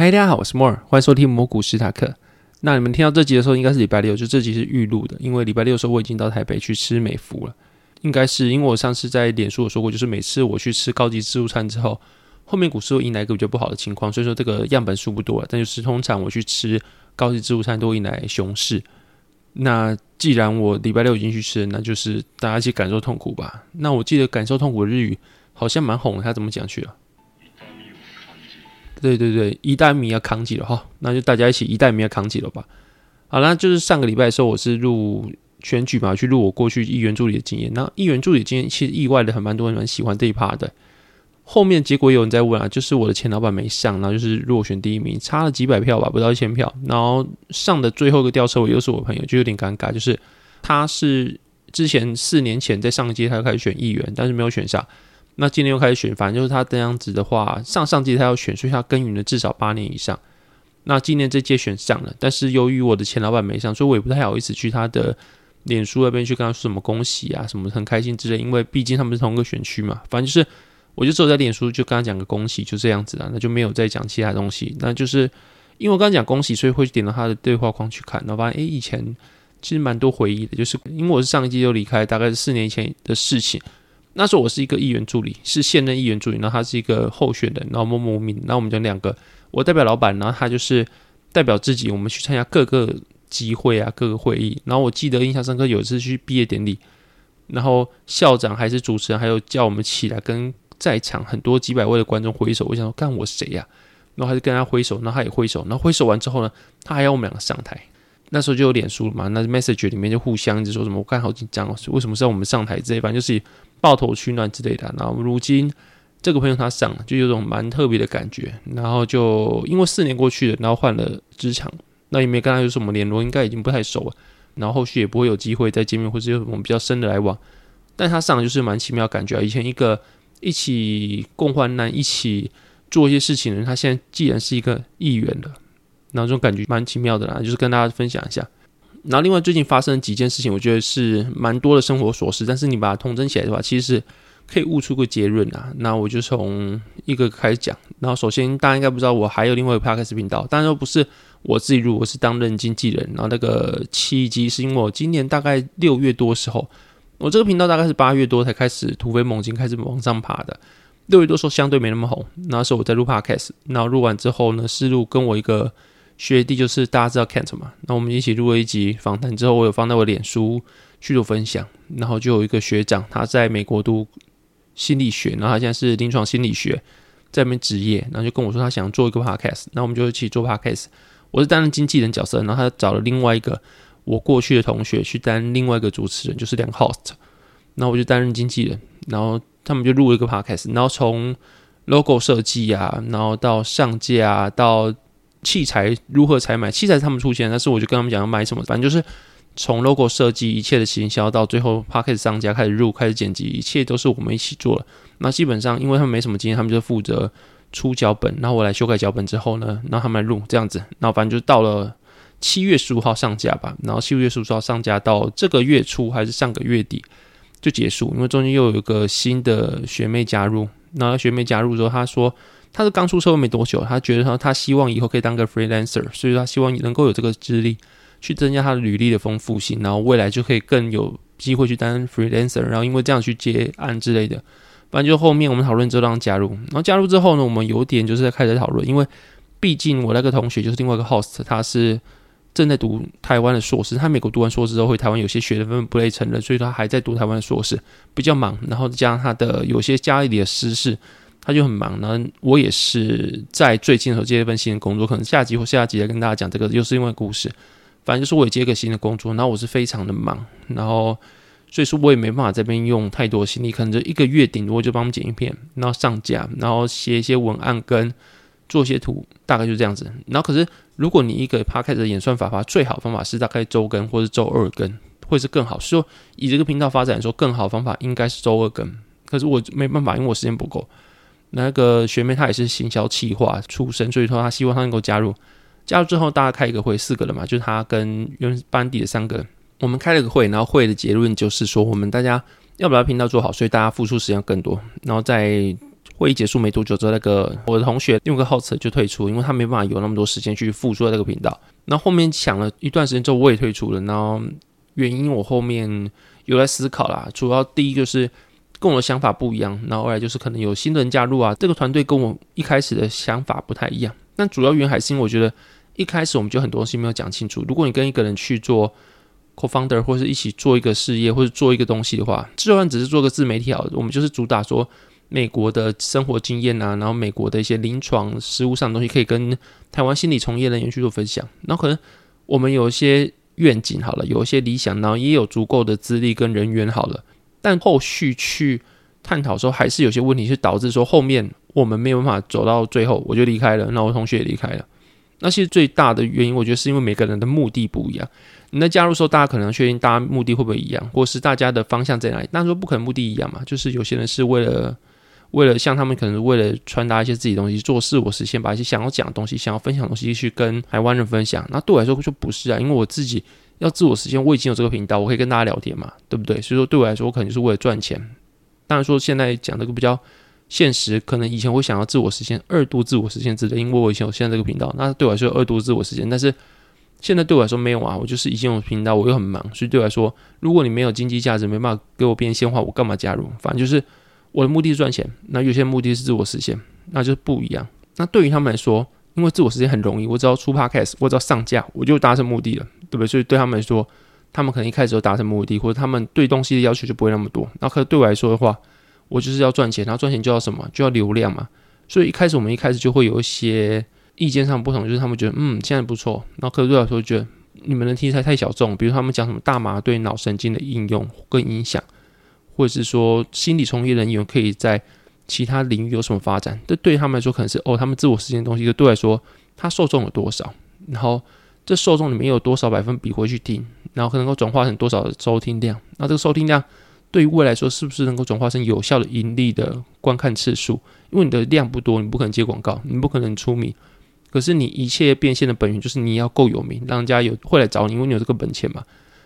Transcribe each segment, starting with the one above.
嗨，大家好，我是莫尔，欢迎收听魔股史塔克。那你们听到这集的时候，应该是礼拜六，就这集是预录的，因为礼拜六的时候我已经到台北去吃美孚了。应该是因为我上次在脸书有说过，就是每次我去吃高级自助餐之后，后面股市会迎来一个比较不好的情况，所以说这个样本数不多了。但就是通常我去吃高级自助餐都会迎来熊市。那既然我礼拜六已经去吃，那就是大家一起感受痛苦吧。那我记得感受痛苦的日语好像蛮红的，他怎么讲去了？对对对，一代米要扛起了哈，那就大家一起一代米要扛起了吧。好那就是上个礼拜的时候，我是录选举嘛，去录我过去议员助理的经验。那议员助理经验其实意外的很，蛮多人蛮喜欢这一趴的。后面结果有人在问啊，就是我的前老板没上，然后就是落选第一名，差了几百票吧，不到一千票。然后上的最后一个吊车尾又是我朋友，就有点尴尬，就是他是之前四年前在上一届他就开始选议员，但是没有选上。那今年又开始选，反正就是他这样子的话，上上届他要选，所以他耕耘了至少八年以上。那今年这届选上了，但是由于我的前老板没上，所以我也不太好意思去他的脸书那边去跟他说什么恭喜啊，什么很开心之类，因为毕竟他们是同一个选区嘛。反正就是，我就只有在脸书就跟他讲个恭喜，就这样子了，那就没有再讲其他东西。那就是因为我刚刚讲恭喜，所以会点到他的对话框去看，然后发现诶，以前其实蛮多回忆的，就是因为我是上一季就离开，大概是四年前的事情。那时候我是一个议员助理，是现任议员助理，然后他是一个候选人，然后默默无名。然后我们讲两个，我代表老板，然后他就是代表自己，我们去参加各个集会啊，各个会议。然后我记得印象深刻，有一次去毕业典礼，然后校长还是主持人，还有叫我们起来跟在场很多几百位的观众挥手。我想说，干我谁呀？然后还是跟他挥手，然后他也挥手。然后挥手完之后呢，他还要我们两个上台。那时候就有脸书了嘛，那 message 里面就互相一直说什么，我看好紧张哦，为什么是要我们上台这一反正就是。抱头取暖之类的，然后如今这个朋友他上了，就有种蛮特别的感觉。然后就因为四年过去了，然后换了职场，那也没跟他有什么联络，应该已经不太熟了。然后后续也不会有机会再见面，或者有什么比较深的来往。但他上就是蛮奇妙感觉啊！以前一个一起共患难、一起做一些事情的人，他现在既然是一个议员了，然后这种感觉蛮奇妙的啦，就是跟大家分享一下。然后，另外最近发生几件事情，我觉得是蛮多的生活琐事。但是你把它统整起来的话，其实是可以悟出个结论啊。那我就从一个开始讲。然后，首先大家应该不知道，我还有另外一个 podcast 频道，当然不是我自己录，我是担任经纪人。然后那个契机是因为我今年大概六月多时候，我这个频道大概是八月多才开始突飞猛进，开始往上爬的。六月多时候相对没那么红，那时候我在录 podcast。然后录完之后呢，是录跟我一个。学弟就是大家知道 Kent 嘛，那我们一起录了一集访谈之后，我有放在我脸书去做分享，然后就有一个学长他在美国读心理学，然后他现在是临床心理学在那边职业，然后就跟我说他想做一个 podcast，那我们就一起做 podcast。我是担任经纪人角色，然后他找了另外一个我过去的同学去担另外一个主持人，就是两个 host，然后我就担任经纪人，然后他们就录了一个 podcast，然后从 logo 设计啊，然后到上架到。器材如何采买？器材是他们出现，但是我就跟他们讲要买什么，反正就是从 logo 设计一切的行销到最后 p a c k e 商家开始入开始剪辑，一切都是我们一起做了。那基本上因为他们没什么经验，他们就负责出脚本，然后我来修改脚本之后呢，然后他们来录这样子。然后反正就到了七月十五号上架吧，然后七月十五号上架到这个月初还是上个月底就结束，因为中间又有一个新的学妹加入，然后学妹加入之后，她说。他是刚出社会没多久，他觉得他他希望以后可以当个 freelancer，所以他希望能够有这个资历去增加他的履历的丰富性，然后未来就可以更有机会去当 freelancer，然后因为这样去接案之类的。反正就后面我们讨论之后让他加入，然后加入之后呢，我们有点就是在开始讨论，因为毕竟我那个同学就是另外一个 host，他是正在读台湾的硕士，他美国读完硕士之后回台湾有些学的分不被承认，所以他还在读台湾的硕士，比较忙，然后加上他的有些家里的私事。他就很忙，然后我也是在最近的时候接了一份新的工作，可能下集或下集再跟大家讲这个，又是另外故事。反正就是我也接一个新的工作，然后我是非常的忙，然后所以说我也没办法这边用太多心力，可能就一个月顶多就帮我们剪一片，然后上架，然后写一些文案跟做些图，大概就这样子。然后可是如果你一个 podcast 的演算法的话，最好方法是大概周更或是周二更，会是更好。说以这个频道发展说，更好方法应该是周二更。可是我没办法，因为我时间不够。那个学妹她也是行销企划出身，所以说她希望她能够加入。加入之后，大家开一个会，四个人嘛，就是她跟原班底的三个人，我们开了个会，然后会的结论就是说，我们大家要把频道做好，所以大家付出时间更多。然后在会议结束没多久之后，那个我的同学用个号词就退出，因为他没办法有那么多时间去付出在这个频道。那后面想了一段时间之后，我也退出了。然后原因我后面有在思考啦，主要第一就是跟我的想法不一样，然后后来就是可能有新的人加入啊，这个团队跟我一开始的想法不太一样。但主要原因还是因为我觉得一开始我们就很多东西没有讲清楚。如果你跟一个人去做 co-founder 或是一起做一个事业或者做一个东西的话，就算只是做个自媒体好，我们就是主打说。美国的生活经验啊，然后美国的一些临床实务上的东西，可以跟台湾心理从业人员去做分享。然后可能我们有一些愿景好了，有一些理想，然后也有足够的资历跟人员好了，但后续去探讨的时候，还是有些问题是导致说后面我们没有办法走到最后，我就离开了，那我同学也离开了。那其实最大的原因，我觉得是因为每个人的目的不一样。你在加入时候，大家可能确定大家目的会不会一样，或是大家的方向在哪里？那说不可能目的一样嘛，就是有些人是为了。为了像他们可能为了传达一些自己东西，做事我实现，把一些想要讲的东西、想要分享的东西去跟台湾人分享。那对我来说就不是啊，因为我自己要自我实现，我已经有这个频道，我可以跟大家聊天嘛，对不对？所以说对我来说，我可能就是为了赚钱。当然说现在讲这个比较现实，可能以前我想要自我实现、二度自我实现之类，因为我以前有现在这个频道，那对我来说二度自我实现。但是现在对我来说没有啊，我就是已经有频道，我又很忙，所以对我来说，如果你没有经济价值，没办法给我变现的话，我干嘛加入？反正就是。我的目的是赚钱，那有些目的是自我实现，那就是不一样。那对于他们来说，因为自我实现很容易，我只要出 podcast，我只要上架，我就达成目的了，对不对？所以对他们来说，他们可能一开始就达成目的，或者他们对东西的要求就不会那么多。那可对我来说的话，我就是要赚钱，然后赚钱就要什么？就要流量嘛。所以一开始我们一开始就会有一些意见上不同，就是他们觉得嗯现在不错，那可对我来说觉得你们的题材太小众，比如他们讲什么大麻对脑神经的应用跟影响。或者是说，心理从业人员可以在其他领域有什么发展？这对他们来说可能是哦，他们自我实现的东西。就对来说，他受众有多少？然后这受众里面有多少百分比回去听？然后可能够转化成多少的收听量？那这个收听量对于未来说，是不是能够转化成有效的盈利的观看次数？因为你的量不多，你不可能接广告，你不可能出名。可是你一切变现的本源就是你要够有名，让人家有会来找你，因为你有这个本钱嘛。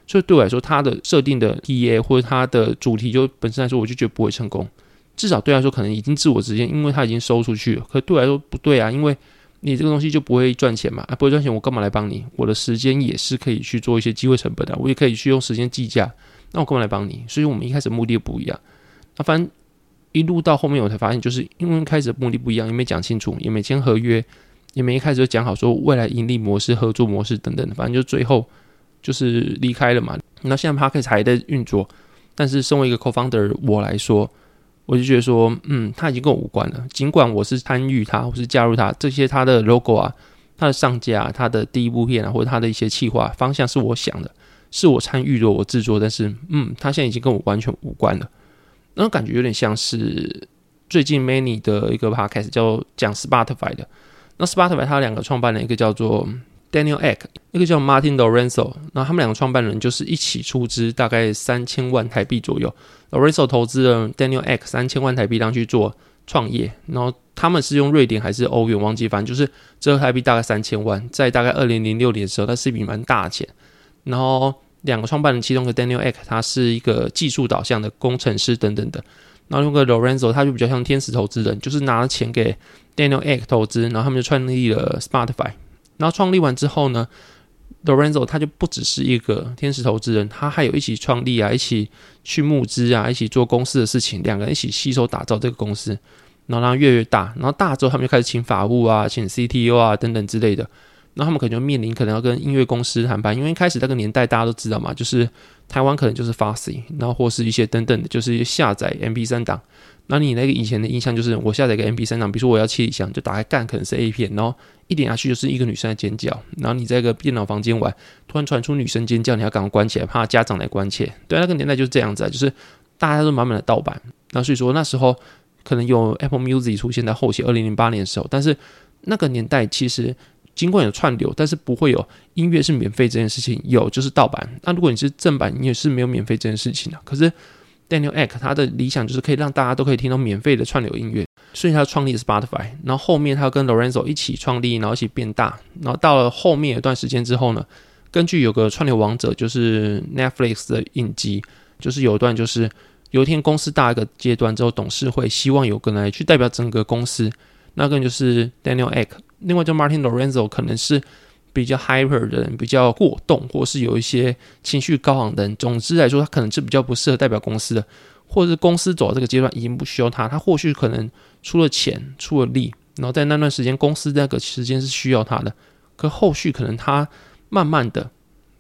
所以对我来说，它的设定的 T A 或者它的主题就本身来说，我就觉得不会成功。至少对来说，可能已经自我实现，因为它已经收出去了。可对我来说不对啊，因为你这个东西就不会赚钱嘛，啊不会赚钱，我干嘛来帮你？我的时间也是可以去做一些机会成本的，我也可以去用时间计价。那我干嘛来帮你？所以我们一开始目的不一样。那反正一路到后面，我才发现，就是因为开始目的不一样，也没讲清楚，也没签合约，也没一开始就讲好说未来盈利模式、合作模式等等的，反正就最后。就是离开了嘛，那现在 Parkes 还在运作，但是身为一个 co-founder 我来说，我就觉得说，嗯，他已经跟我无关了。尽管我是参与他，或是加入他，这些他的 logo 啊，他的上架，他的第一部片啊，或者他的一些企划方向是我想的，是我参与的，我制作，但是，嗯，他现在已经跟我完全无关了。那种感觉有点像是最近 Many 的一个 Parkes 叫讲 Spotify 的，那 Spotify 他两个创办人，一个叫做。Daniel Ek，一个叫 Martin Lorenzo，那他们两个创办人就是一起出资大概三千万台币左右。Lorenzo 投资了 Daniel Ek 三千万台币，让去做创业。然后他们是用瑞典还是欧元忘记，反正就是折合台币大概三千万。在大概二零零六年的时候，它是一笔蛮大的钱。然后两个创办人其中的 Daniel Ek，他是一个技术导向的工程师等等的。然后用个 Lorenzo，他就比较像天使投资人，就是拿了钱给 Daniel Ek 投资，然后他们就创立了 Spotify。然后创立完之后呢，Lorenzo 他就不只是一个天使投资人，他还有一起创立啊，一起去募资啊，一起做公司的事情，两个人一起携手打造这个公司，然后让越越大，然后大之后他们就开始请法务啊，请 CTO 啊等等之类的。那他们可能就面临可能要跟音乐公司谈判，因为一开始那个年代大家都知道嘛，就是台湾可能就是 f a s y 然后或是一些等等的，就是下载 MP 三档。那你那个以前的印象就是，我下载一个 MP 三档，比如说我要切一箱，就打开干，可能是 A 片，然后一点下去就是一个女生在尖叫，然后你在一个电脑房间玩，突然传出女生尖叫，你要赶快关起来，怕家长来关切。对，那个年代就是这样子啊，就是大家都满满的盗版。那所以说那时候可能有 Apple Music 出现在后期二零零八年的时候，但是那个年代其实尽管有串流，但是不会有音乐是免费这件事情，有就是盗版。那如果你是正版，你也是没有免费这件事情的。可是 Daniel Ek 他的理想就是可以让大家都可以听到免费的串流音乐，所以他创立 Spotify。然后后面他跟 Lorenzo 一起创立，然后一起变大。然后到了后面一段时间之后呢，根据有个串流王者就是 Netflix 的影集，就是有一段就是有一天公司大一个阶段之后，董事会希望有个人来去代表整个公司，那个人就是 Daniel Ek。另外就 Martin Lorenzo 可能是。比较 hyper 的人，比较过动，或是有一些情绪高昂的人。总之来说，他可能是比较不适合代表公司的，或者是公司走到这个阶段已经不需要他，他或许可能出了钱，出了力，然后在那段时间公司那个时间是需要他的。可后续可能他慢慢的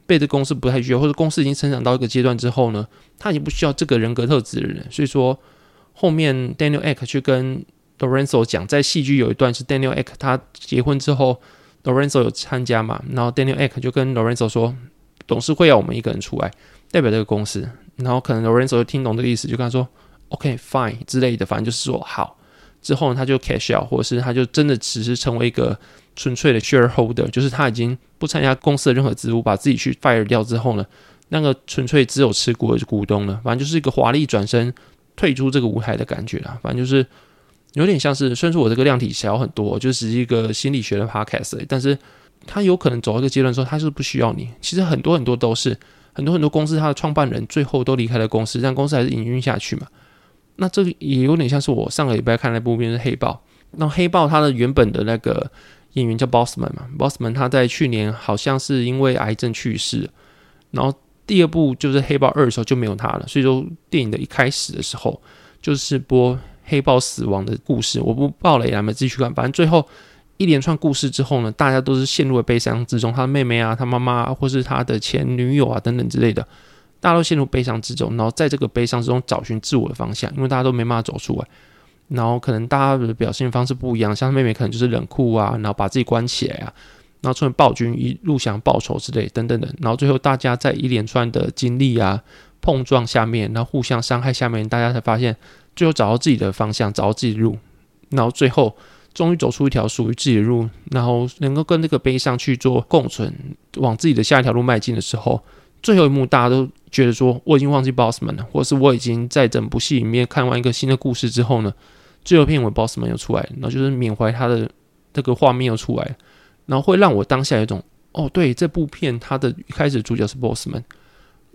被这公司不太需要，或者公司已经成长到一个阶段之后呢，他已经不需要这个人格特质的人。所以说，后面 Daniel Ek 去跟 Lorenzo 讲，在戏剧有一段是 Daniel Ek 他结婚之后。Lorenzo 有参加嘛？然后 Daniel Ek 就跟 Lorenzo 说，董事会要我们一个人出来代表这个公司。然后可能 Lorenzo 就听懂这个意思，就跟他说 “OK fine” 之类的，反正就是说好。之后呢，他就 cash out，或者是他就真的只是成为一个纯粹的 shareholder，就是他已经不参加公司的任何职务，把自己去 fire 掉之后呢，那个纯粹只有持股的股东了。反正就是一个华丽转身退出这个舞台的感觉啦。反正就是。有点像是，虽然说我这个量体小很多，就只是一个心理学的 podcast，但是他有可能走到一个阶段之后，他是不需要你。其实很多很多都是很多很多公司，他的创办人最后都离开了公司，让公司还是营运下去嘛。那这也有点像是我上个礼拜看那部片是《黑豹》，那《黑豹》它的原本的那个演员叫 Bossman 嘛，Bossman 他在去年好像是因为癌症去世，然后第二部就是《黑豹二》的时候就没有他了，所以说电影的一开始的时候就是播。黑豹死亡的故事，我不爆雷，你们继续看。反正最后一连串故事之后呢，大家都是陷入了悲伤之中。他的妹妹啊，他妈妈，或是他的前女友啊，等等之类的，大家都陷入悲伤之中。然后在这个悲伤之中找寻自我的方向，因为大家都没办法走出来。然后可能大家的表现方式不一样，像妹妹可能就是冷酷啊，然后把自己关起来啊，然后出现暴君一路想报仇之类等等的。然后最后大家在一连串的经历啊碰撞下面，然后互相伤害下面，大家才发现。最后找到自己的方向，找到自己的路，然后最后终于走出一条属于自己的路，然后能够跟那个悲伤去做共存，往自己的下一条路迈进的时候，最后一幕大家都觉得说我已经忘记 Bossman 了，或是我已经在整部戏里面看完一个新的故事之后呢，最后片尾 Bossman 又出来，然后就是缅怀他的这个画面又出来，然后会让我当下有一种哦，对，这部片它的一开始主角是 Bossman。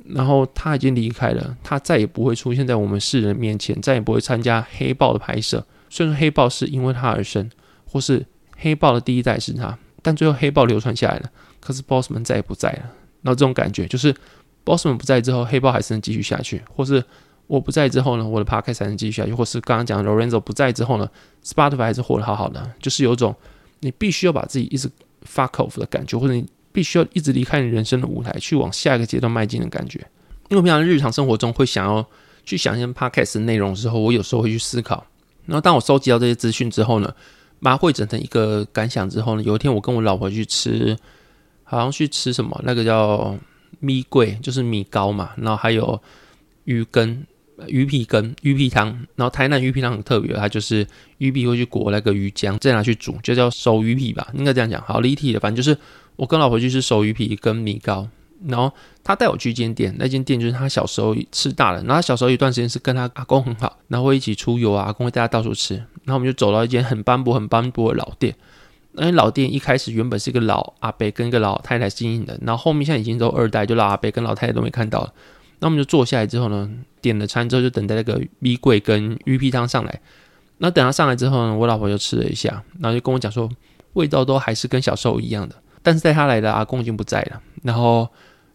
然后他已经离开了，他再也不会出现在我们世人面前，再也不会参加黑豹的拍摄。虽然说黑豹是因为他而生，或是黑豹的第一代是他，但最后黑豹流传下来了。可是 Bossman 再也不在了。然后这种感觉就是 Bossman 不在之后，黑豹还是能继续下去；或是我不在之后呢，我的 Podcast 才能继续下去；或是刚刚讲 Lorenzo 不在之后呢，Spotify 还是活得好好的。就是有种你必须要把自己一直 fuck off 的感觉，或者你。必须要一直离开你人生的舞台，去往下一个阶段迈进的感觉。因为平常日常生活中会想要去想一些 podcast 内容的时候，我有时候会去思考。然后当我收集到这些资讯之后呢，把它汇整成一个感想之后呢，有一天我跟我老婆去吃，好像去吃什么，那个叫米桂，就是米糕嘛，然后还有鱼羹、鱼皮羹、鱼皮汤。然后台南鱼皮汤很特别，它就是鱼皮会去裹那个鱼浆，再拿去煮，就叫熟鱼皮吧，应该这样讲。好立体的，反正就是。我跟老婆去吃手鱼皮跟米糕，然后他带我去一间店，那间店就是他小时候吃大的。然后他小时候一段时间是跟他阿公很好，然后会一起出游啊，阿公会带他到处吃。然后我们就走到一间很斑驳、很斑驳的老店。那老店一开始原本是一个老阿伯跟一个老太太经营的，然后后面现在已经都二代，就老阿伯跟老太太都没看到了。那我们就坐下来之后呢，点了餐之后就等待那个米桂跟鱼皮汤上来。那等他上来之后呢，我老婆就吃了一下，然后就跟我讲说，味道都还是跟小时候一样的。但是带他来的阿公已经不在了，然后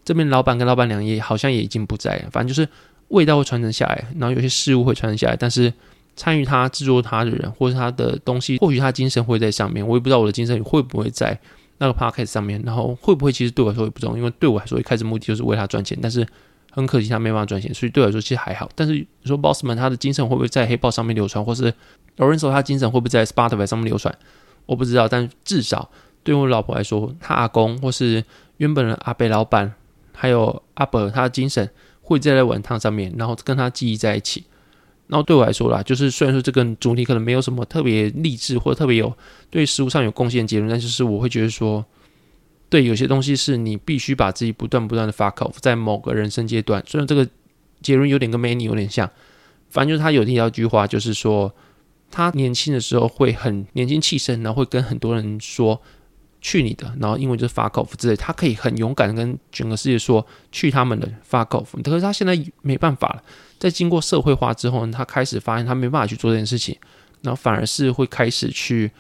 这边老板跟老板娘也好像也已经不在了，反正就是味道会传承下来，然后有些事物会传承下来，但是参与他制作他的人或者他的东西，或许他精神会在上面，我也不知道我的精神会不会在那个 podcast 上面，然后会不会其实对我来说也不重要，因为对我来说一开始目的就是为他赚钱，但是很可惜他没办法赚钱，所以对我来说其实还好。但是你说 Bossman 他的精神会不会在黑豹上面流传，或是 Lorenzo 他精神会不会在 Spotify 上面流传，我不知道，但至少。对我老婆来说，她阿公或是原本的阿北老板，还有阿伯，他的精神会在在碗汤上面，然后跟他记忆在一起。然后对我来说啦，就是虽然说这个主题可能没有什么特别励志或者特别有对食物上有贡献的结论，但就是我会觉得说，对有些东西是你必须把自己不断不断的 fuck off，在某个人生阶段。虽然这个结论有点跟 Many 有点像，反正就是他有提到一句话，就是说他年轻的时候会很年轻气盛，然后会跟很多人说。去你的，然后英文就是 fuck off 之类，他可以很勇敢跟整个世界说去他们的 fuck off。可是他现在没办法了，在经过社会化之后呢，他开始发现他没办法去做这件事情，然后反而是会开始去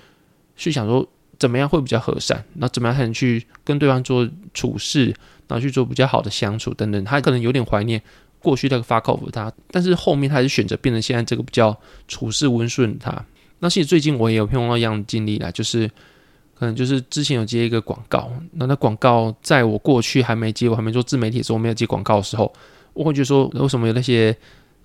去想说怎么样会比较和善，那怎么样才能去跟对方做处事，然后去做比较好的相处等等。他可能有点怀念过去那个 fuck off 他，但是后面他还是选择变成现在这个比较处事温顺他。那其实最近我也有碰到一样的经历啦，就是。可能就是之前有接一个广告，那那广告在我过去还没接，我还没做自媒体的时候，我没有接广告的时候，我会觉得说，为什么有那些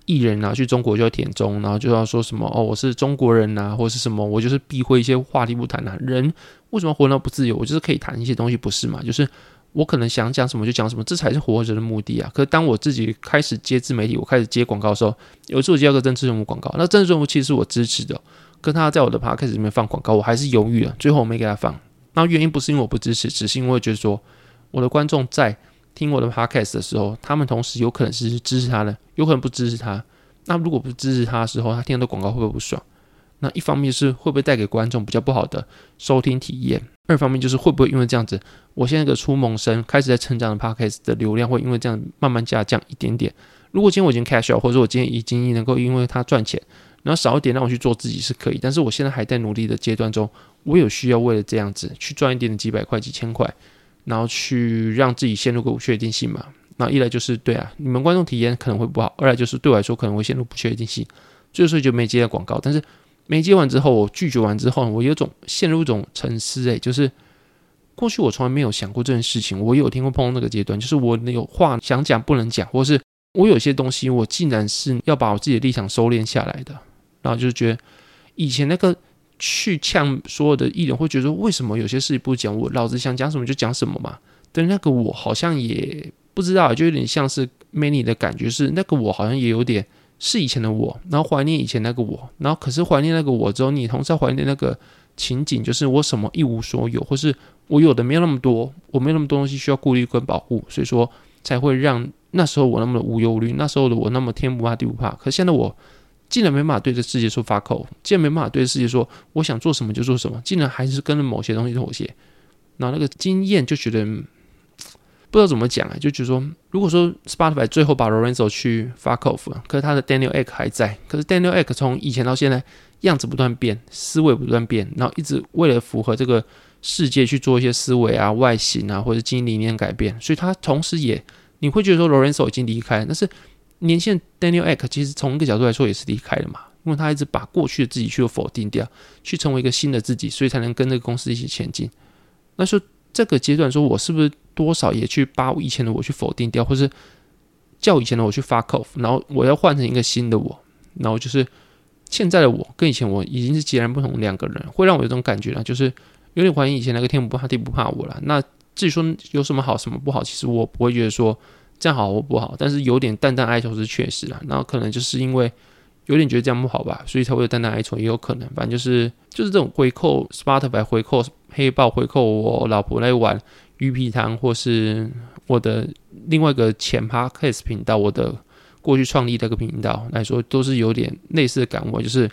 艺人啊去中国就要舔中，然后就要说什么哦，我是中国人呐，或者是什么，我就是避讳一些话题不谈啊。人为什么活那么不自由？我就是可以谈一些东西，不是嘛？就是我可能想讲什么就讲什么，这才是活着的目的啊。可是当我自己开始接自媒体，我开始接广告的时候，有一次我接到个政治人物广告，那政治人物其实是我支持的。跟他在我的 podcast 里面放广告，我还是犹豫了，最后我没给他放。那原因不是因为我不支持，只是因为觉得说我的观众在听我的 podcast 的时候，他们同时有可能是支持他的，有可能不支持他。那如果不支持他的时候，他听到广告会不会不爽？那一方面是会不会带给观众比较不好的收听体验？二方面就是会不会因为这样子，我现在个初萌生开始在成长的 podcast 的流量会因为这样慢慢下降一点点？如果今天我已经 cash 掉或者我今天已经能够因为他赚钱。然后少一点让我去做自己是可以，但是我现在还在努力的阶段中，我有需要为了这样子去赚一点的几百块、几千块，然后去让自己陷入个不确定性嘛？那一来就是对啊，你们观众体验可能会不好；二来就是对我来说可能会陷入不确定性，所以就没接广告。但是没接完之后，我拒绝完之后，我有种陷入一种沉思，诶，就是过去我从来没有想过这件事情，我有听过碰到那个阶段，就是我有话想讲不能讲，或是我有些东西我竟然是要把我自己的立场收敛下来的。然后就觉得以前那个去呛所有的艺人，会觉得为什么有些事情不讲？我老子想讲什么就讲什么嘛。但那个我好像也不知道，就有点像是 many 的感觉，是那个我好像也有点是以前的我，然后怀念以前那个我，然后可是怀念那个我之后，你同时怀念那个情景，就是我什么一无所有，或是我有的没有那么多，我没有那么多东西需要顾虑跟保护，所以说才会让那时候我那么的无忧无虑，那时候的我那么天不怕地不怕。可现在我。竟然没办法对这世界说 fuck off，，竟然没办法对着世界说我想做什么就做什么，竟然还是跟着某些东西妥协。那那个经验就觉得不知道怎么讲啊，就觉得说，如果说 Spotify 最后把 Lorenzo 去发口了，可是他的 Daniel Ek 还在，可是 Daniel Ek 从以前到现在样子不断变，思维不断变，然后一直为了符合这个世界去做一些思维啊、外形啊或者经营理念改变，所以他同时也你会觉得说 Lorenzo 已经离开，但是。年轻 Daniel Ek 其实从一个角度来说也是离开了嘛，因为他一直把过去的自己去否定掉，去成为一个新的自己，所以才能跟这个公司一起前进。那说这个阶段，说我是不是多少也去把我以前的我去否定掉，或是叫以前的我去发 off，然后我要换成一个新的我，然后就是现在的我跟以前我已经是截然不同两个人，会让我有种感觉呢，就是有点怀疑以前那个天不怕地不怕我了。那至于说有什么好什么不好，其实我不会觉得说。这样好或不好，但是有点淡淡哀愁是确实啊。然后可能就是因为有点觉得这样不好吧，所以才会有淡淡哀愁，也有可能。反正就是就是这种回扣 Spotify 回扣黑豹回扣我老婆来玩鱼皮汤，或是我的另外一个前 Podcast 频道，我的过去创立这个频道来说，都是有点类似的感悟，就是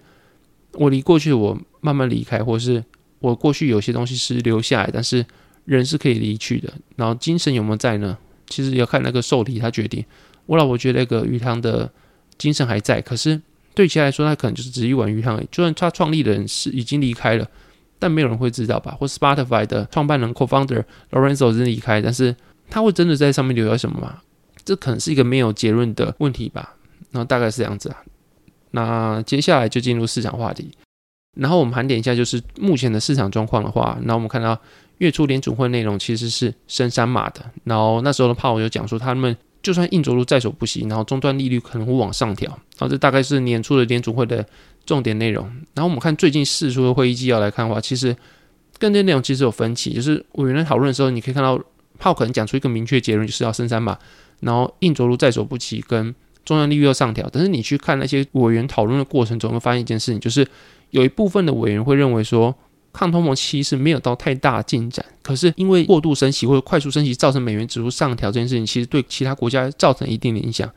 我离过去我慢慢离开，或是我过去有些东西是留下来，但是人是可以离去的。然后精神有没有在呢？其实要看那个受理，他决定。我老婆觉得那个鱼汤的精神还在，可是对其他来说，他可能就是只一碗鱼汤。就算他创立的人是已经离开了，但没有人会知道吧？或 Spotify 的创办人 Co-founder Lorenzo 真离开，但是他会真的在上面留下什么吗？这可能是一个没有结论的问题吧。然后大概是这样子啊。那接下来就进入市场话题。然后我们盘点一下，就是目前的市场状况的话，那我们看到。月初联储会内容其实是升三码的，然后那时候的炮有讲说，他们就算硬着陆在所不惜，然后终端利率可能会往上调，然后这大概是年初的联储会的重点内容。然后我们看最近四出的会议纪要来看的话，其实跟这内容其实有分歧，就是委员在讨论的时候，你可以看到炮可能讲出一个明确结论，就是要升三码，然后硬着陆在所不惜跟中央利率要上调。但是你去看那些委员讨论的过程中，会发现一件事情，就是有一部分的委员会认为说，抗通膨期是没有到太大进展，可是因为过度升息或者快速升息造成美元指数上调这件事情，其实对其他国家造成一定的影响。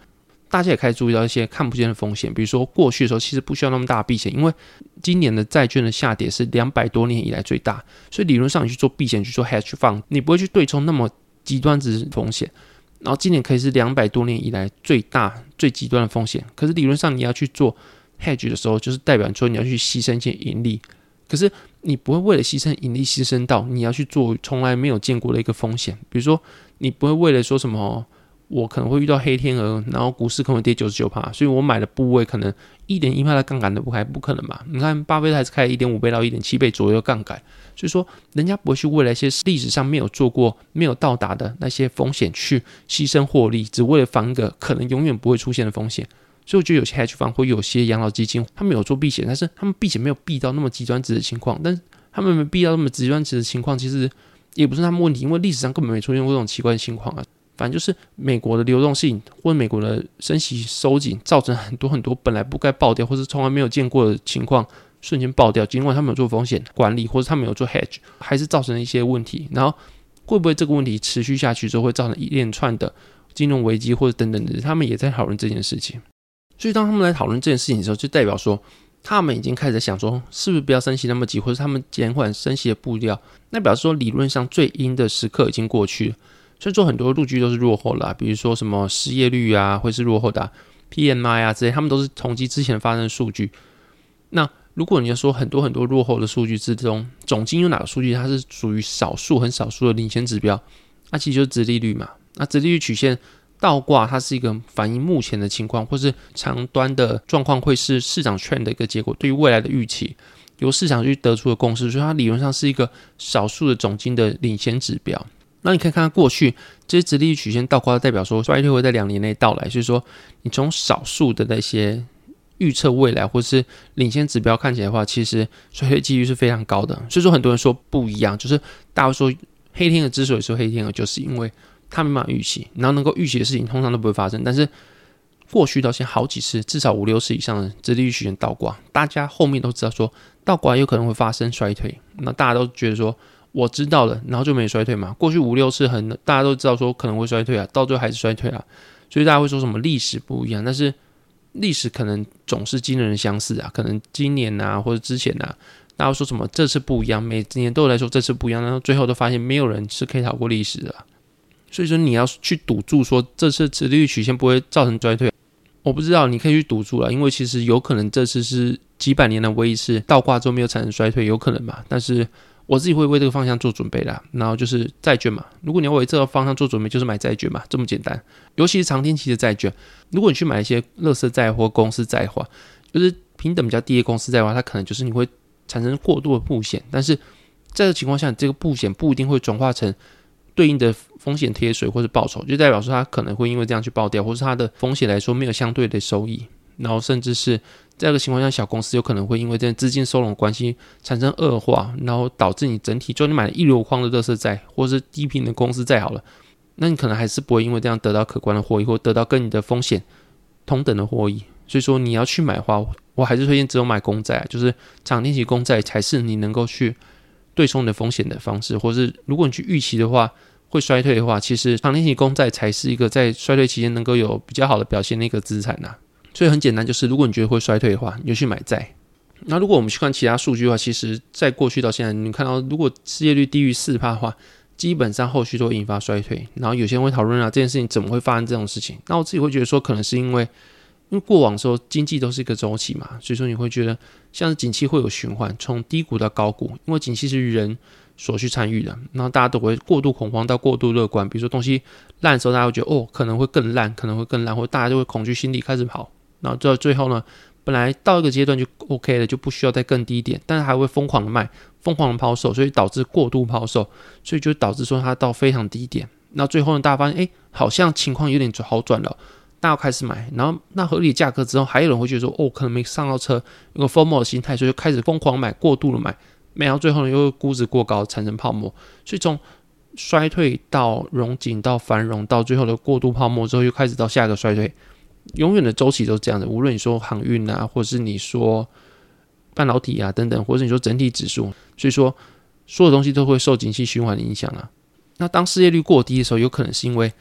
大家也开始注意到一些看不见的风险，比如说过去的时候其实不需要那么大避险，因为今年的债券的下跌是两百多年以来最大，所以理论上你去做避险去做 hedge fund，你不会去对冲那么极端值风险。然后今年可以是两百多年以来最大最极端的风险，可是理论上你要去做 hedge 的时候，就是代表说你要去牺牲一些盈利，可是你不会为了牺牲盈利牺牲到你要去做从来没有见过的一个风险，比如说你不会为了说什么。我可能会遇到黑天鹅，然后股市可能跌九十九趴，所以我买的部位可能一点一帕的杠杆都不开，不可能吧？你看巴菲特还是开一点五倍到一点七倍左右杠杆，所以说人家不会去为了一些历史上没有做过、没有到达的那些风险去牺牲获利，只为了防一个可能永远不会出现的风险。所以我觉得有些 hedge fund 或有些养老基金，他们有做避险，但是他们避险没有避到那么极端值的情况，但是他们没避到那么极端值的情况，其实也不是他们问题，因为历史上根本没出现过这种奇怪的情况啊。反正就是美国的流动性或者美国的升息收紧，造成很多很多本来不该爆掉或是从来没有见过的情况瞬间爆掉。尽管他们有做风险管理或者他们有做 hedge，还是造成了一些问题。然后会不会这个问题持续下去之后会造成一连串的金融危机或者等等的？他们也在讨论这件事情。所以当他们来讨论这件事情的时候，就代表说他们已经开始想说，是不是不要升息那么急，或者他们减缓升息的步调？那表示说理论上最阴的时刻已经过去了。所以说很多数据都是落后了，比如说什么失业率啊，会是落后的，PMI 啊这些，他们都是统计之前发生的数据。那如果你要说很多很多落后的数据之中，总经有哪个数据它是属于少数很少数的领先指标？那其实就是殖利率嘛。那殖利率曲线倒挂，它是一个反映目前的情况，或是长端的状况，会是市场券的一个结果，对于未来的预期，由市场去得出的共识，所以它理论上是一个少数的总经的领先指标。那你可以看看过去这些直立曲线倒挂，代表说衰退会在两年内到来。所以说，你从少数的那些预测未来或是领先指标看起来的话，其实衰退几率是非常高的。所以说，很多人说不一样，就是大家说黑天鹅之所以说黑天鹅，就是因为他没办法预期，然后能够预期的事情通常都不会发生。但是过去到现在好几次，至少五六次以上的直立曲线倒挂，大家后面都知道说倒挂有可能会发生衰退，那大家都觉得说。我知道了，然后就没衰退嘛。过去五六次很，大家都知道说可能会衰退啊，到最后还是衰退啊。所以大家会说什么历史不一样，但是历史可能总是惊人相似啊。可能今年啊或者之前啊，大家说什么这次不一样，每年都有来说这次不一样，然后最后都发现没有人是可以逃过历史的。所以说你要去赌注说这次利率曲线不会造成衰退，我不知道，你可以去赌注了，因为其实有可能这次是几百年的唯一次倒挂之后没有产生衰退，有可能嘛，但是。我自己会为这个方向做准备的，然后就是债券嘛。如果你要为这个方向做准备，就是买债券嘛，这么简单。尤其是长天期的债券，如果你去买一些乐色债或公司债的话，就是平等比较低的公司债的话，它可能就是你会产生过度的布险。但是在这情况下，这个布险不一定会转化成对应的风险贴水或者报酬，就代表说它可能会因为这样去爆掉，或是它的风险来说没有相对的收益，然后甚至是。这个情况下，小公司有可能会因为这资金收拢关系产生恶化，然后导致你整体，就你买了一流框的热色债，或是低频的公司债好了，那你可能还是不会因为这样得到可观的获益，或得到跟你的风险同等的获益。所以说，你要去买的话，我还是推荐只有买公债，就是长天期公债才是你能够去对冲的风险的方式，或是如果你去预期的话会衰退的话，其实长天期公债才是一个在衰退期间能够有比较好的表现的一个资产呐。所以很简单，就是如果你觉得会衰退的话，你就去买债。那如果我们去看其他数据的话，其实在过去到现在，你看到如果失业率低于四帕的话，基本上后续都会引发衰退。然后有些人会讨论啊，这件事情怎么会发生这种事情？那我自己会觉得说，可能是因为因为过往时候经济都是一个周期嘛，所以说你会觉得像是景气会有循环，从低谷到高谷，因为景气是人所去参与的，然后大家都会过度恐慌到过度乐观。比如说东西烂的时候，大家会觉得哦可能会更烂，可能会更烂，或大家就会恐惧心理开始跑。然后到最后呢，本来到一个阶段就 OK 了，就不需要再更低一点，但是还会疯狂的卖，疯狂的抛售，所以导致过度抛售，所以就导致说它到非常低点。那最后呢，大家发现，哎，好像情况有点好转了，大家开始买。然后那合理价格之后，还有人会觉得说，哦，可能没上到车，有个 FOMO 的心态，所以就开始疯狂买，过度的买，买到最后呢，又估值过高，产生泡沫。所以从衰退到融景到繁荣，到最后的过度泡沫之后，又开始到下一个衰退。永远的周期都是这样的。无论你说航运啊，或者是你说半导体啊等等，或者你说整体指数，所以说所有东西都会受景气循环的影响啊。那当失业率过低的时候，有可能是因为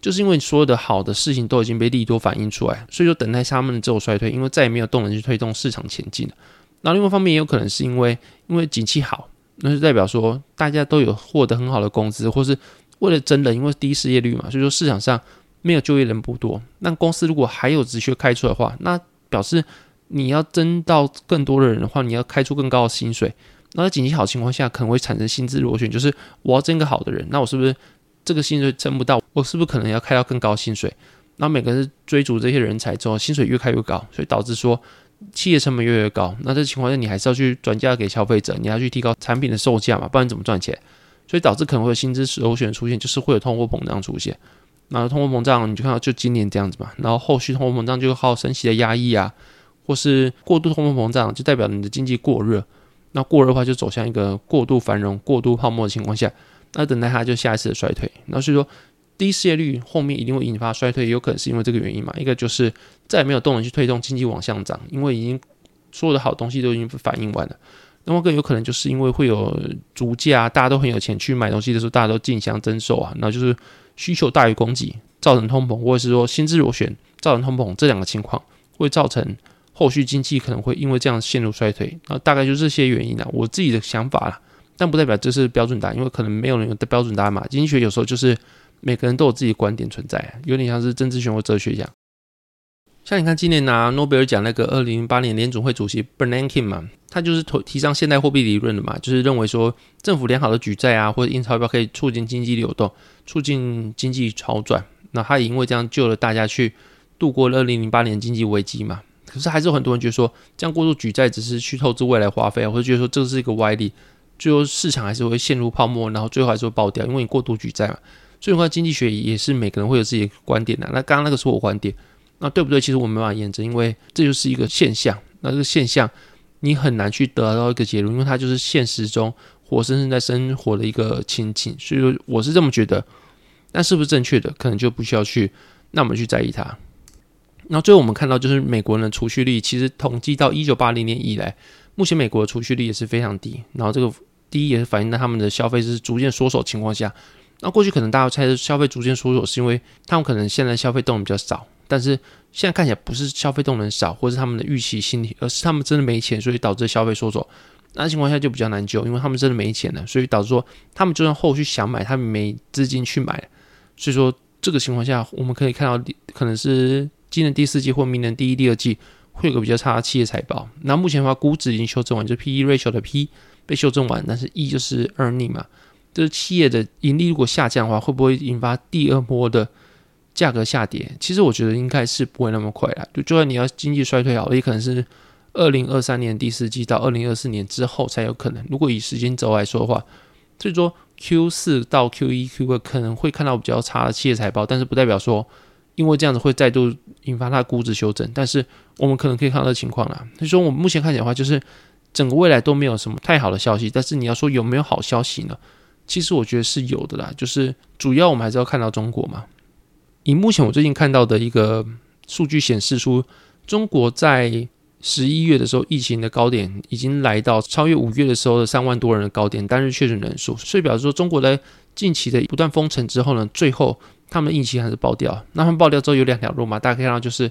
就是因为所有的好的事情都已经被利多反映出来，所以说等待他们的这种衰退，因为再也没有动能去推动市场前进了。那另外一方面也有可能是因为因为景气好，那就代表说大家都有获得很好的工资，或是为了真的因为低失业率嘛，所以说市场上没有就业人不多。那公司如果还有直缺开出的话，那表示你要争到更多的人的话，你要开出更高的薪水。那在景气好情况下，可能会产生薪资螺旋，就是我要争个好的人，那我是不是这个薪水争不到，我是不是可能要开到更高薪水？那每个人追逐这些人才之后，薪水越开越高，所以导致说。企业成本越来越高，那这情况下你还是要去转嫁给消费者，你要去提高产品的售价嘛，不然怎么赚钱？所以导致可能会有薪资螺旋出现，就是会有通货膨胀出现。那通货膨胀你就看到就今年这样子嘛，然后后续通货膨胀就靠升息的压抑啊，或是过度通货膨胀，就代表你的经济过热。那过热的话就走向一个过度繁荣、过度泡沫的情况下，那等待它就下一次的衰退。那所以说。低失业率后面一定会引发衰退，有可能是因为这个原因嘛？一个就是再也没有动能去推动经济往上涨，因为已经所有的好东西都已经反映完了。那么更有可能就是因为会有足价，大家都很有钱去买东西的时候，大家都竞相增售啊，那就是需求大于供给，造成通膨，或者是说薪资螺旋造成通膨，这两个情况会造成后续经济可能会因为这样陷入衰退。那，大概就这些原因啊，我自己的想法啦，但不代表这是标准答案，因为可能没有人有的标准答案嘛。经济学有时候就是。每个人都有自己观点存在，有点像是政治学或哲学一样。像你看，今年拿诺贝尔奖那个二零零八年联总会主席 Bernanke 嘛，他就是提提倡现代货币理论的嘛，就是认为说政府良好的举债啊或者印钞票可以促进经济流动，促进经济好转。那他也因为这样救了大家去度过了二零零八年经济危机嘛。可是还是有很多人觉得说，这样过度举债只是去透支未来花费啊，或者觉得说这是一个歪理，最后市场还是会陷入泡沫，然后最后还是会爆掉，因为你过度举债嘛。所以的话，经济学也是每个人会有自己的观点的。那刚刚那个是我观点，那对不对？其实我没办法验证，因为这就是一个现象。那这个现象你很难去得到一个结论，因为它就是现实中活生生在生活的一个情景。所以说，我是这么觉得。但是不是正确的，可能就不需要去那么去在意它。那最后我们看到，就是美国人的储蓄率，其实统计到一九八零年以来，目前美国的储蓄率也是非常低。然后这个低也是反映在他们的消费是逐渐缩手情况下。那过去可能大家猜消费逐渐缩手，是因为他们可能现在消费动能比较少，但是现在看起来不是消费动能少，或是他们的预期心理，而是他们真的没钱，所以导致消费缩手。那情况下就比较难救，因为他们真的没钱了，所以导致说他们就算后续想买，他们没资金去买。所以说这个情况下，我们可以看到可能是今年第四季或明年第一、第二季会有个比较差的企业财报。那目前的话，估值已经修正完，就 P/E ratio 的 P 被修正完，但是 E 就是 earning 嘛。就是企业的盈利如果下降的话，会不会引发第二波的价格下跌？其实我觉得应该是不会那么快啦。就就算你要经济衰退好，也可能是二零二三年第四季到二零二四年之后才有可能。如果以时间轴来说的话，所以说 Q 四到 Q 一、Q 二可能会看到比较差的企业财报，但是不代表说因为这样子会再度引发它估值修正。但是我们可能可以看到的情况啦。所以说我们目前看起来的话，就是整个未来都没有什么太好的消息。但是你要说有没有好消息呢？其实我觉得是有的啦，就是主要我们还是要看到中国嘛。以目前我最近看到的一个数据显示出，中国在十一月的时候疫情的高点已经来到超越五月的时候的三万多人的高点单日确诊人数，所以表示说中国在近期的不断封城之后呢，最后他们疫情还是爆掉。那他们爆掉之后有两条路嘛，大家可以看到就是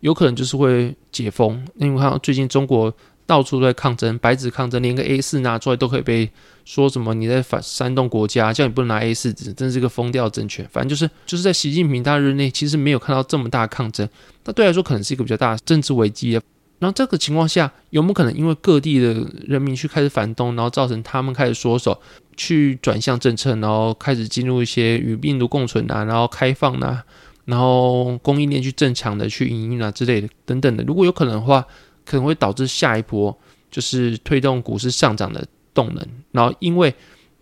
有可能就是会解封，因为看到最近中国。到处都在抗争，白纸抗争，连个 A 四拿出来都可以被说什么你在反煽动国家，叫你不能拿 A 四纸，真是个疯掉的政权。反正就是就是在习近平大日内，其实没有看到这么大的抗争，那对来说可能是一个比较大的政治危机。然后这个情况下，有没有可能因为各地的人民去开始反动，然后造成他们开始缩手，去转向政策，然后开始进入一些与病毒共存啊，然后开放啊，然后供应链去正常的去营运啊之类的等等的，如果有可能的话。可能会导致下一波就是推动股市上涨的动能，然后因为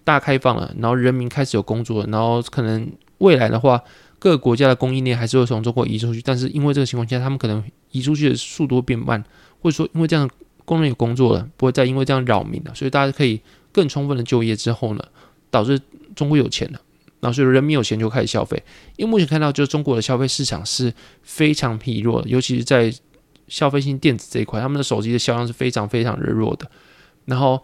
大开放了，然后人民开始有工作，然后可能未来的话，各个国家的供应链还是会从中国移出去，但是因为这个情况下，他们可能移出去的速度会变慢，或者说因为这样工人有工作了，不会再因为这样扰民了，所以大家可以更充分的就业之后呢，导致中国有钱了，然后所以人民有钱就开始消费。因为目前看到，就是中国的消费市场是非常疲弱的，尤其是在消费性电子这一块，他们的手机的销量是非常非常的弱的。然后，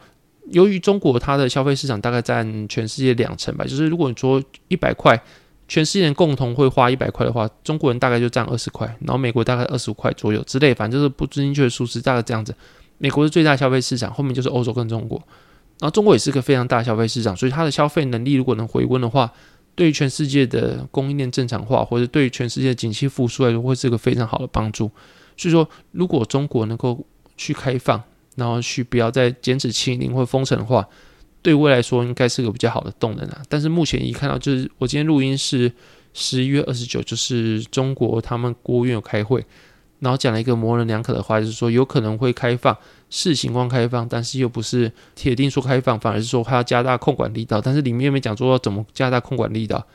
由于中国它的消费市场大概占全世界两成吧，就是如果你说一百块，全世界人共同会花一百块的话，中国人大概就占二十块，然后美国大概二十五块左右之类，反正就是不精确的数字，大概这样子。美国是最大消费市场，后面就是欧洲跟中国，然后中国也是个非常大消费市场，所以它的消费能力如果能回温的话，对于全世界的供应链正常化，或者对于全世界的景气复苏来说，会是个非常好的帮助。所以说，如果中国能够去开放，然后去不要再减脂清零或封城的话，对未来说应该是个比较好的动能啊。但是目前一看到，就是我今天录音是十一月二十九，就是中国他们国务院有开会。然后讲了一个模棱两可的话，就是说有可能会开放，视情况开放，但是又不是铁定说开放，反而是说还要加大控管力道。但是里面又没讲说要怎么加大控管力道。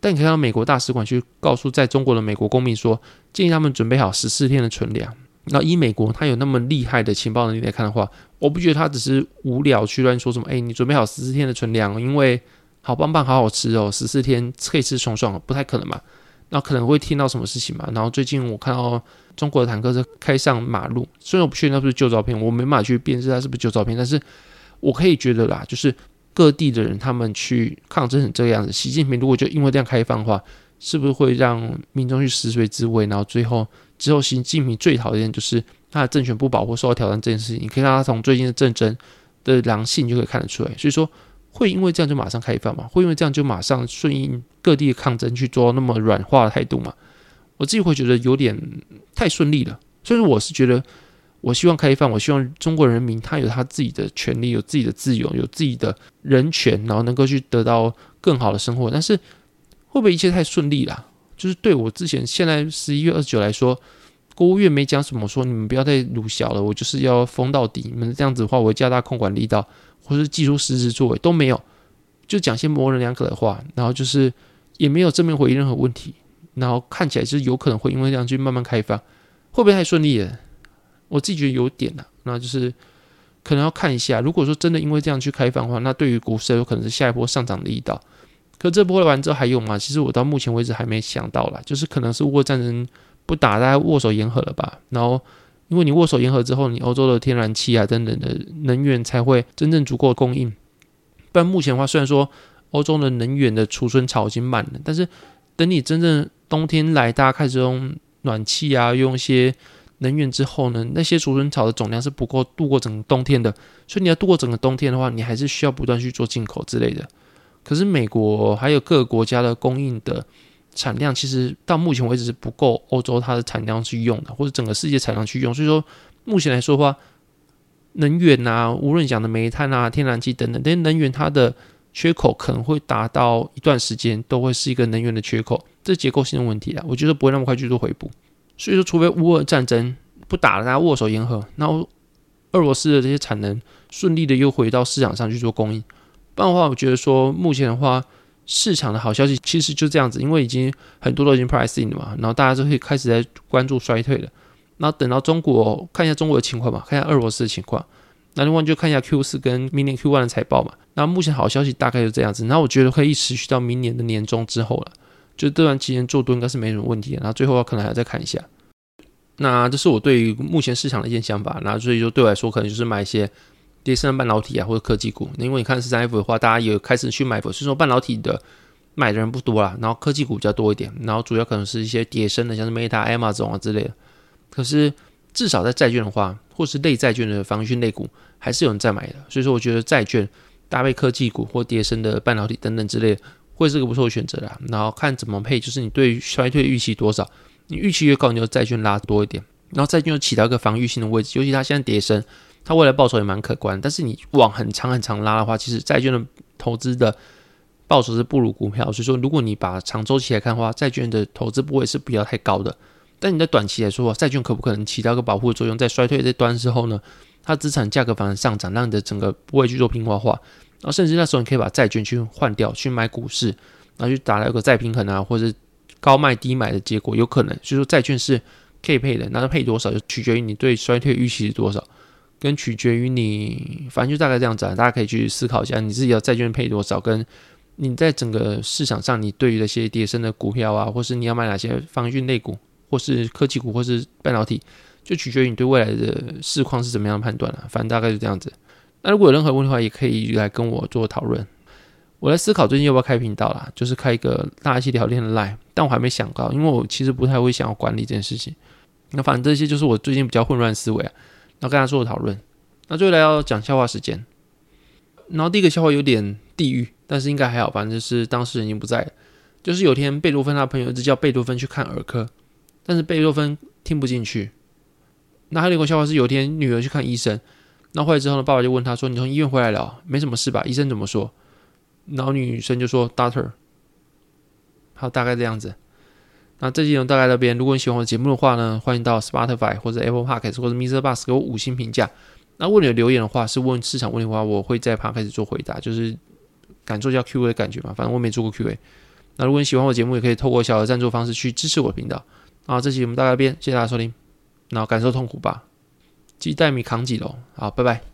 但你看到美国大使馆去告诉在中国的美国公民说，建议他们准备好十四天的存粮。那以美国他有那么厉害的情报能力来看的话，我不觉得他只是无聊去乱说什么。哎，你准备好十四天的存粮，因为好棒棒，好好吃哦，十四天可以吃爽爽，不太可能吧？那可能会听到什么事情嘛？然后最近我看到。中国的坦克车开上马路，虽然我不确定那不是旧照片，我没办法去辨识它是不是旧照片，但是我可以觉得啦，就是各地的人他们去抗争成这个样子，习近平如果就因为这样开放的话，是不是会让民众去食髓知味？然后最后之后，习近平最讨厌就是他的政权不保护、受到挑战这件事情。你可以看他从最近的战争的狼性就可以看得出来，所以说会因为这样就马上开放嘛？会因为这样就马上顺应各地的抗争去做那么软化的态度嘛？我自己会觉得有点太顺利了，所以我是觉得，我希望开放，我希望中国人民他有他自己的权利，有自己的自由，有自己的人权，然后能够去得到更好的生活。但是会不会一切太顺利了？就是对我之前现在十一月二十九来说，国务院没讲什么，说你们不要再鲁小了，我就是要封到底。你们这样子的话，我会加大控管力道，或是技术实质作为都没有，就讲些模棱两可的话，然后就是也没有正面回应任何问题。然后看起来就是有可能会因为这样去慢慢开放，会不会太顺利了？我自己觉得有点呐，那就是可能要看一下。如果说真的因为这样去开放的话，那对于股市有可能是下一波上涨的力道。可这波完之后还有吗？其实我到目前为止还没想到啦，就是可能是乌战争不打，大家握手言和了吧？然后因为你握手言和之后，你欧洲的天然气啊等等的能源才会真正足够供应。不然目前的话，虽然说欧洲的能源的储存槽已经满了，但是等你真正冬天来，大家开始用暖气啊，用一些能源之后呢，那些储存槽的总量是不够度过整个冬天的。所以你要度过整个冬天的话，你还是需要不断去做进口之类的。可是美国还有各个国家的供应的产量，其实到目前为止是不够欧洲它的产量去用的，或者整个世界产量去用。所以说，目前来说的话，能源啊，无论讲的煤炭啊、天然气等等，这些能源它的。缺口可能会达到一段时间，都会是一个能源的缺口，这是结构性的问题啊。我觉得不会那么快去做回补，所以说，除非乌俄战争不打了，大家握手言和，然后俄罗斯的这些产能顺利的又回到市场上去做供应，不然的话，我觉得说目前的话，市场的好消息其实就这样子，因为已经很多都已经 pricing 了嘛，然后大家就会开始在关注衰退了，然后等到中国看一下中国的情况吧，看一下俄罗斯的情况。那另外就看一下 Q 四跟明年 Q one 的财报嘛。那目前好消息大概就这样子。那我觉得可以持续到明年的年终之后了。就这段期间做多应该是没什么问题。然后最后可能还要再看一下。那这是我对于目前市场的一些想法。那所以说对我来说，可能就是买一些跌升半导体啊或者科技股。因为你看十三 F 的话，大家也开始去买，所以说半导体的买的人不多啦。然后科技股比较多一点。然后主要可能是一些跌升的，像是 Meta、Amazon 啊之类的。可是至少在债券的话，或是类债券的防御类股。还是有人在买的，所以说我觉得债券搭配科技股或跌升的半导体等等之类，会是个不错的选择啦。然后看怎么配，就是你对衰退预期多少，你预期越高，你就债券拉多一点，然后债券又起到一个防御性的位置，尤其它现在跌升，它未来报酬也蛮可观。但是你往很长很长拉的话，其实债券的投资的报酬是不如股票，所以说如果你把长周期来看的话，债券的投资不会是不要太高的。但你在短期来说，债券可不可能起到一个保护的作用，在衰退这端之后呢？它资产价格反而上涨，让你的整个不会去做平滑化，然后甚至那时候你可以把债券去换掉，去买股市，然后去达到一个再平衡啊，或者高卖低买的结果，有可能。所以说债券是可以配的，那它配多少就取决于你对衰退预期是多少，跟取决于你，反正就大概这样子啊。大家可以去思考一下，你自己要债券配多少，跟你在整个市场上，你对于那些跌升的股票啊，或是你要买哪些防御类股，或是科技股，或是半导体，就取决于你对未来的市况是怎么样的判断了。反正大概就这样子。那如果有任何问题的话，也可以来跟我做讨论。我在思考最近要不要开频道啦，就是开一个大家一起聊天的 live，但我还没想到，因为我其实不太会想要管理这件事情。那反正这些就是我最近比较混乱思维啊，那跟他做讨论。那最后来要讲笑话时间，然后第一个笑话有点地狱，但是应该还好，反正就是当事人已经不在了。就是有天贝多芬他朋友一直叫贝多芬去看儿科，但是贝多芬听不进去。那还有一个笑话是，有天女儿去看医生，那回来之后呢，爸爸就问他说：“你从医院回来了，没什么事吧？”医生怎么说？然后女生就说：“Doctor。”好，大概这样子。那这期内容大概这边。如果你喜欢我的节目的话呢，欢迎到 Spotify 或者 Apple Podcast 或者 Mr. Bus 给我五星评价。那如果你有留言的话，是问市场问题的话，我会在 p 开始做回答，就是感受一下 Q&A 的感觉嘛。反正我没做过 Q&A。那如果你喜欢我节目，也可以透过小额赞助方式去支持我的频道。好，这期我们大概这边，谢谢大家收听。然后感受痛苦吧，鸡蛋米扛几楼？好，拜拜。